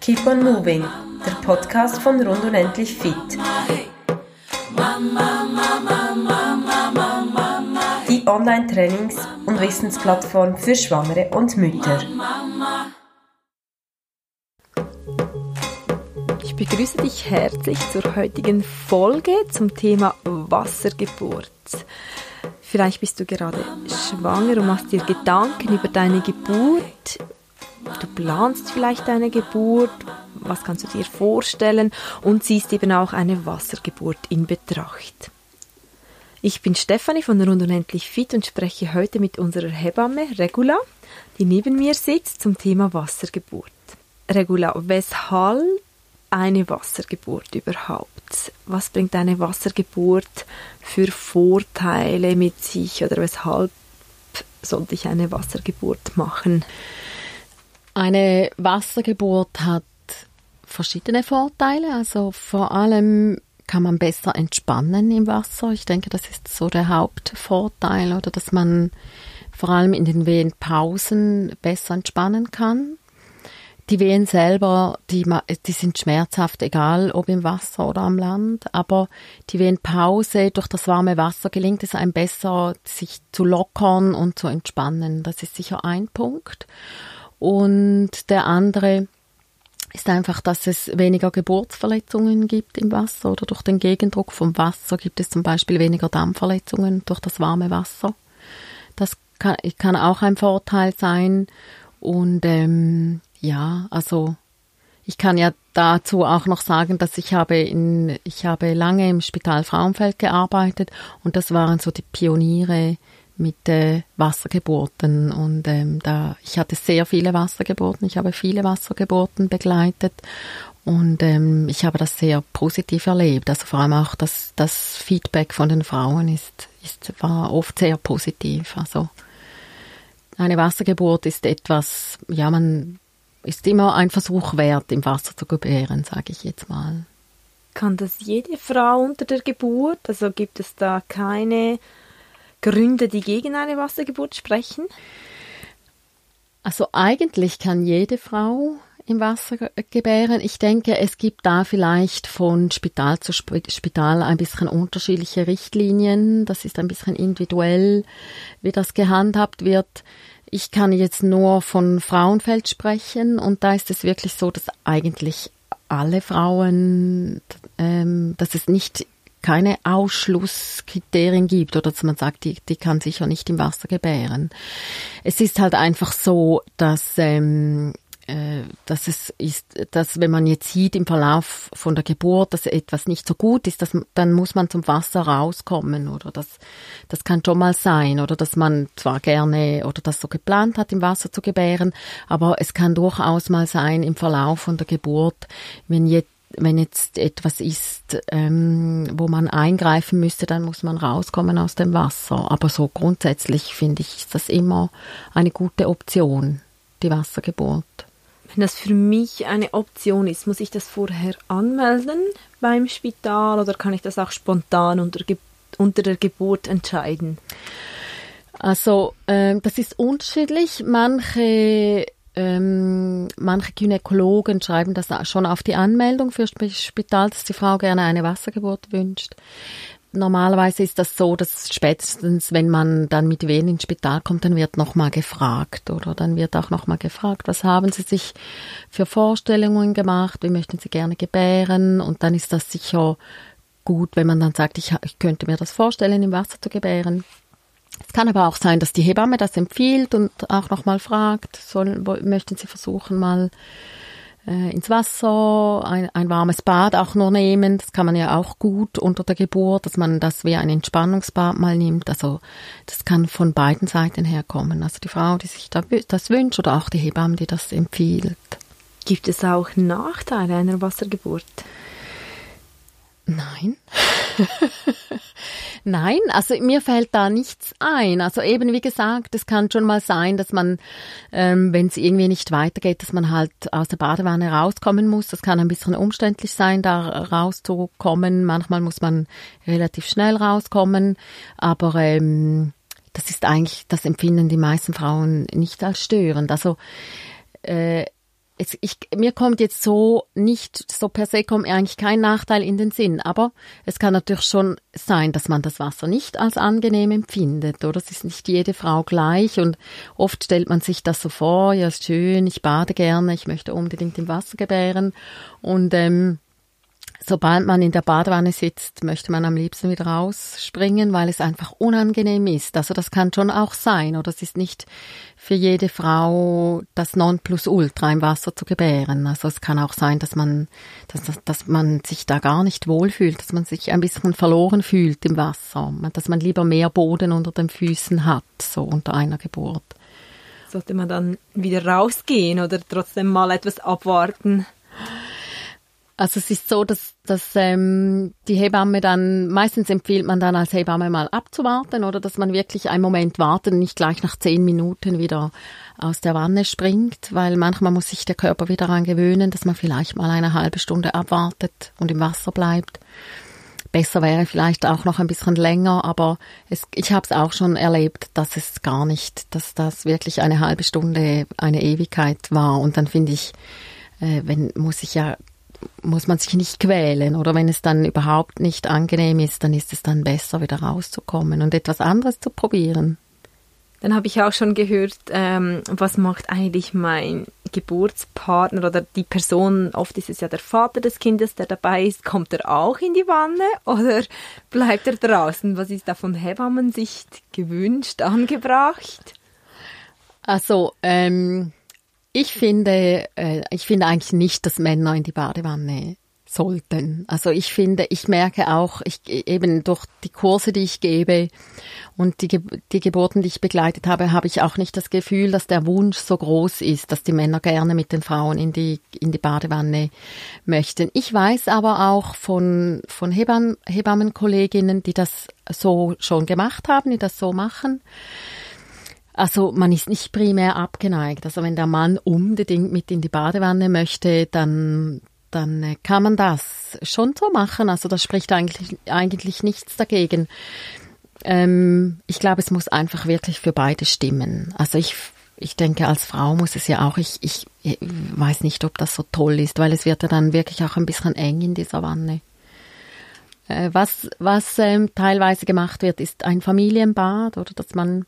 Keep on Moving, der Podcast von Rund und Endlich Fit. Die Online-Trainings- und Wissensplattform für Schwangere und Mütter. Ich begrüße dich herzlich zur heutigen Folge zum Thema Wassergeburt. Vielleicht bist du gerade schwanger und machst dir Gedanken über deine Geburt. Du planst vielleicht deine Geburt, was kannst du dir vorstellen und siehst eben auch eine Wassergeburt in Betracht. Ich bin Stefanie von Rund und Endlich Fit und spreche heute mit unserer Hebamme Regula, die neben mir sitzt, zum Thema Wassergeburt. Regula, weshalb eine Wassergeburt überhaupt? Was bringt eine Wassergeburt für Vorteile mit sich oder weshalb sollte ich eine Wassergeburt machen? Eine Wassergeburt hat verschiedene Vorteile. Also vor allem kann man besser entspannen im Wasser. Ich denke, das ist so der Hauptvorteil oder dass man vor allem in den Wehenpausen besser entspannen kann. Die Wehen selber, die, die sind schmerzhaft, egal ob im Wasser oder am Land. Aber die Wehenpause durch das warme Wasser gelingt es einem besser, sich zu lockern und zu entspannen. Das ist sicher ein Punkt. Und der andere ist einfach, dass es weniger Geburtsverletzungen gibt im Wasser oder durch den Gegendruck vom Wasser gibt es zum Beispiel weniger Dampfverletzungen durch das warme Wasser. Das kann, kann auch ein Vorteil sein. Und ähm, ja, also ich kann ja dazu auch noch sagen, dass ich habe in, ich habe lange im Spital Frauenfeld gearbeitet und das waren so die Pioniere mit äh, Wassergeburten und ähm, da ich hatte sehr viele Wassergeburten, ich habe viele Wassergeburten begleitet und ähm, ich habe das sehr positiv erlebt. Also vor allem auch das, das Feedback von den Frauen ist, ist war oft sehr positiv. Also eine Wassergeburt ist etwas, ja man ist immer ein Versuch wert, im Wasser zu gebären, sage ich jetzt mal. Kann das jede Frau unter der Geburt? Also gibt es da keine Gründe, die gegen eine Wassergeburt sprechen? Also eigentlich kann jede Frau im Wasser gebären. Ich denke, es gibt da vielleicht von Spital zu Spital ein bisschen unterschiedliche Richtlinien. Das ist ein bisschen individuell, wie das gehandhabt wird. Ich kann jetzt nur von Frauenfeld sprechen und da ist es wirklich so, dass eigentlich alle Frauen, ähm, dass es nicht keine Ausschlusskriterien gibt oder dass man sagt, die, die kann sicher nicht im Wasser gebären. Es ist halt einfach so, dass ähm, äh, dass es ist, dass wenn man jetzt sieht im Verlauf von der Geburt, dass etwas nicht so gut ist, dass, dann muss man zum Wasser rauskommen oder das, das kann schon mal sein oder dass man zwar gerne oder das so geplant hat, im Wasser zu gebären, aber es kann durchaus mal sein im Verlauf von der Geburt, wenn jetzt wenn jetzt etwas ist, ähm, wo man eingreifen müsste, dann muss man rauskommen aus dem Wasser. Aber so grundsätzlich finde ich, ist das immer eine gute Option, die Wassergeburt. Wenn das für mich eine Option ist, muss ich das vorher anmelden beim Spital oder kann ich das auch spontan unter, unter der Geburt entscheiden? Also äh, das ist unterschiedlich. Manche ähm, manche Gynäkologen schreiben das schon auf die Anmeldung für Spital, dass die Frau gerne eine Wassergeburt wünscht. Normalerweise ist das so, dass spätestens, wenn man dann mit Wehen ins Spital kommt, dann wird nochmal gefragt oder? Dann wird auch nochmal gefragt, was haben Sie sich für Vorstellungen gemacht, wie möchten Sie gerne gebären? Und dann ist das sicher gut, wenn man dann sagt, ich, ich könnte mir das vorstellen, im Wasser zu gebären. Es kann aber auch sein, dass die Hebamme das empfiehlt und auch nochmal fragt, soll, möchten Sie versuchen, mal äh, ins Wasser, ein, ein warmes Bad auch nur nehmen. Das kann man ja auch gut unter der Geburt, dass man das wie ein Entspannungsbad mal nimmt. Also das kann von beiden Seiten herkommen. Also die Frau, die sich das wünscht oder auch die Hebamme, die das empfiehlt. Gibt es auch Nachteile einer Wassergeburt? Nein. Nein, also mir fällt da nichts ein. Also eben wie gesagt, es kann schon mal sein, dass man, ähm, wenn es irgendwie nicht weitergeht, dass man halt aus der Badewanne rauskommen muss. Das kann ein bisschen umständlich sein, da rauszukommen. Manchmal muss man relativ schnell rauskommen, aber ähm, das ist eigentlich, das empfinden die meisten Frauen nicht als störend. Also äh, es, ich, mir kommt jetzt so nicht, so per se kommt eigentlich kein Nachteil in den Sinn, aber es kann natürlich schon sein, dass man das Wasser nicht als angenehm empfindet, oder? Es ist nicht jede Frau gleich und oft stellt man sich das so vor, ja, ist schön, ich bade gerne, ich möchte unbedingt im Wasser gebären und ähm, sobald man in der Badewanne sitzt, möchte man am liebsten wieder rausspringen, weil es einfach unangenehm ist. Also das kann schon auch sein, oder es ist nicht für jede Frau das Nonplusultra im Wasser zu gebären. Also es kann auch sein, dass man, dass, dass man sich da gar nicht wohlfühlt, dass man sich ein bisschen verloren fühlt im Wasser, dass man lieber mehr Boden unter den Füßen hat, so unter einer Geburt. Sollte man dann wieder rausgehen oder trotzdem mal etwas abwarten? Also es ist so, dass, dass ähm, die Hebamme dann, meistens empfiehlt man dann als Hebamme mal abzuwarten oder dass man wirklich einen Moment wartet und nicht gleich nach zehn Minuten wieder aus der Wanne springt, weil manchmal muss sich der Körper wieder daran gewöhnen, dass man vielleicht mal eine halbe Stunde abwartet und im Wasser bleibt. Besser wäre vielleicht auch noch ein bisschen länger, aber es, ich habe es auch schon erlebt, dass es gar nicht, dass das wirklich eine halbe Stunde eine Ewigkeit war. Und dann finde ich, äh, wenn muss ich ja muss man sich nicht quälen oder wenn es dann überhaupt nicht angenehm ist, dann ist es dann besser, wieder rauszukommen und etwas anderes zu probieren. Dann habe ich auch schon gehört, ähm, was macht eigentlich mein Geburtspartner oder die Person, oft ist es ja der Vater des Kindes, der dabei ist, kommt er auch in die Wanne oder bleibt er draußen? Was ist da von Hebammensicht gewünscht, angebracht? Also, ähm, ich finde, äh, ich finde eigentlich nicht, dass Männer in die Badewanne sollten. Also ich finde, ich merke auch, ich eben durch die Kurse, die ich gebe und die, die Geburten, die ich begleitet habe, habe ich auch nicht das Gefühl, dass der Wunsch so groß ist, dass die Männer gerne mit den Frauen in die, in die Badewanne möchten. Ich weiß aber auch von, von Hebammen, Hebammenkolleginnen, die das so schon gemacht haben, die das so machen, also man ist nicht primär abgeneigt. Also wenn der Mann unbedingt mit in die Badewanne möchte, dann dann äh, kann man das schon so machen. Also da spricht eigentlich eigentlich nichts dagegen. Ähm, ich glaube, es muss einfach wirklich für beide stimmen. Also ich ich denke, als Frau muss es ja auch, ich, ich, ich weiß nicht, ob das so toll ist, weil es wird ja dann wirklich auch ein bisschen eng in dieser Wanne. Äh, was was ähm, teilweise gemacht wird, ist ein Familienbad oder dass man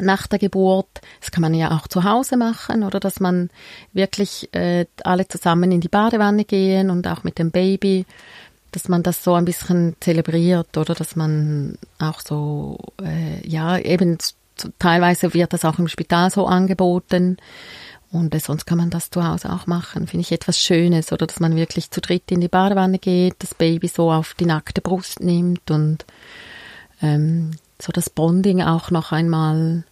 nach der Geburt. Das kann man ja auch zu Hause machen oder dass man wirklich äh, alle zusammen in die Badewanne gehen und auch mit dem Baby, dass man das so ein bisschen zelebriert oder dass man auch so, äh, ja, eben teilweise wird das auch im Spital so angeboten. Und äh, sonst kann man das zu Hause auch machen. Finde ich etwas Schönes. Oder dass man wirklich zu dritt in die Badewanne geht, das Baby so auf die nackte Brust nimmt und ähm, so das Bonding auch noch einmal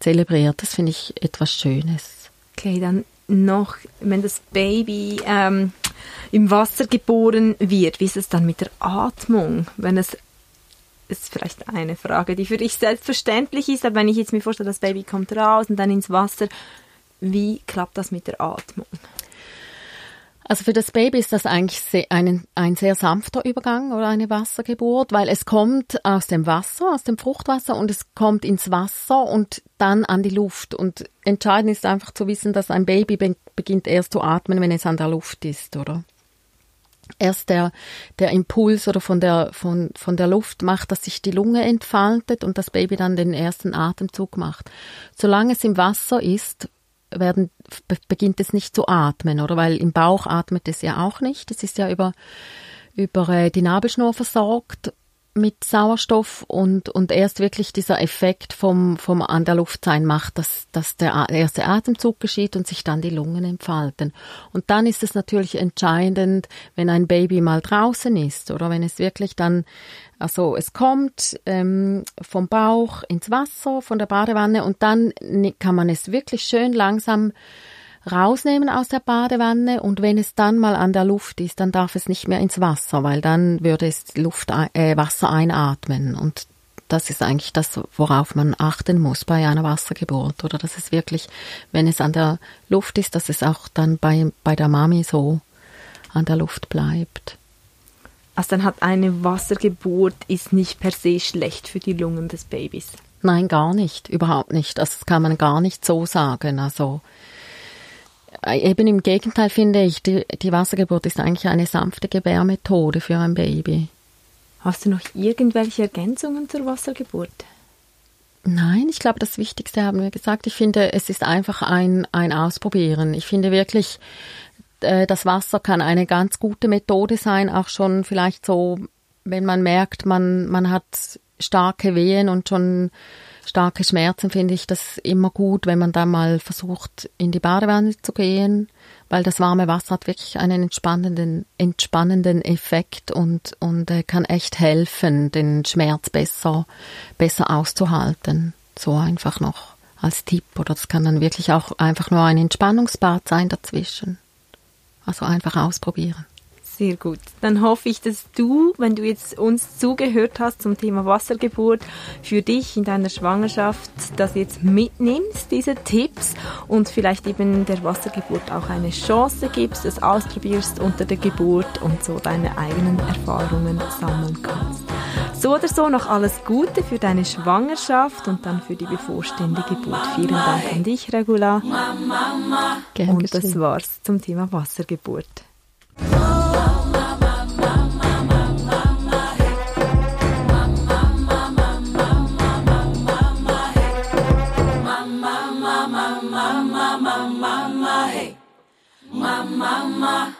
zelebriert. Das finde ich etwas Schönes. Okay, dann noch, wenn das Baby ähm, im Wasser geboren wird, wie ist es dann mit der Atmung? Wenn es ist vielleicht eine Frage, die für dich selbstverständlich ist, aber wenn ich jetzt mir vorstelle, das Baby kommt raus und dann ins Wasser, wie klappt das mit der Atmung? Also für das Baby ist das eigentlich ein, ein sehr sanfter Übergang oder eine Wassergeburt, weil es kommt aus dem Wasser, aus dem Fruchtwasser und es kommt ins Wasser und dann an die Luft. Und entscheidend ist einfach zu wissen, dass ein Baby beginnt erst zu atmen, wenn es an der Luft ist, oder? Erst der, der Impuls oder von der, von, von der Luft macht, dass sich die Lunge entfaltet und das Baby dann den ersten Atemzug macht. Solange es im Wasser ist, werden, beginnt es nicht zu atmen, oder? Weil im Bauch atmet es ja auch nicht. Es ist ja über, über äh, die Nabelschnur versorgt mit Sauerstoff und, und erst wirklich dieser Effekt vom, vom an der Luft sein macht, dass, dass der erste Atemzug geschieht und sich dann die Lungen entfalten. Und dann ist es natürlich entscheidend, wenn ein Baby mal draußen ist oder wenn es wirklich dann also es kommt ähm, vom Bauch ins Wasser, von der Badewanne und dann kann man es wirklich schön langsam rausnehmen aus der Badewanne und wenn es dann mal an der Luft ist, dann darf es nicht mehr ins Wasser, weil dann würde es Luft, äh, Wasser einatmen und das ist eigentlich das, worauf man achten muss bei einer Wassergeburt oder dass es wirklich, wenn es an der Luft ist, dass es auch dann bei, bei der Mami so an der Luft bleibt. Also dann hat eine Wassergeburt ist nicht per se schlecht für die Lungen des Babys. Nein, gar nicht, überhaupt nicht. Das kann man gar nicht so sagen. Also eben im Gegenteil finde ich, die, die Wassergeburt ist eigentlich eine sanfte Gebärmethode für ein Baby. Hast du noch irgendwelche Ergänzungen zur Wassergeburt? Nein, ich glaube, das Wichtigste haben wir gesagt. Ich finde, es ist einfach ein, ein Ausprobieren. Ich finde wirklich, äh, das Wasser kann eine ganz gute Methode sein, auch schon vielleicht so, wenn man merkt, man, man hat starke Wehen und schon starke Schmerzen, finde ich das immer gut, wenn man da mal versucht, in die Badewanne zu gehen, weil das warme Wasser hat wirklich einen entspannenden, entspannenden Effekt und, und äh, kann echt helfen, den Schmerz besser, besser auszuhalten. So einfach noch als Tipp. Oder das kann dann wirklich auch einfach nur ein Entspannungsbad sein dazwischen. Also einfach ausprobieren. Sehr gut. Dann hoffe ich, dass du, wenn du jetzt uns zugehört hast zum Thema Wassergeburt, für dich in deiner Schwangerschaft das jetzt mitnimmst, diese Tipps, und vielleicht eben der Wassergeburt auch eine Chance gibst, es ausprobierst unter der Geburt und so deine eigenen Erfahrungen sammeln kannst. So oder so noch alles Gute für deine Schwangerschaft und dann für die bevorstehende Geburt. Vielen Dank an dich, Regula. Und das war's zum Thema Wassergeburt. Mama.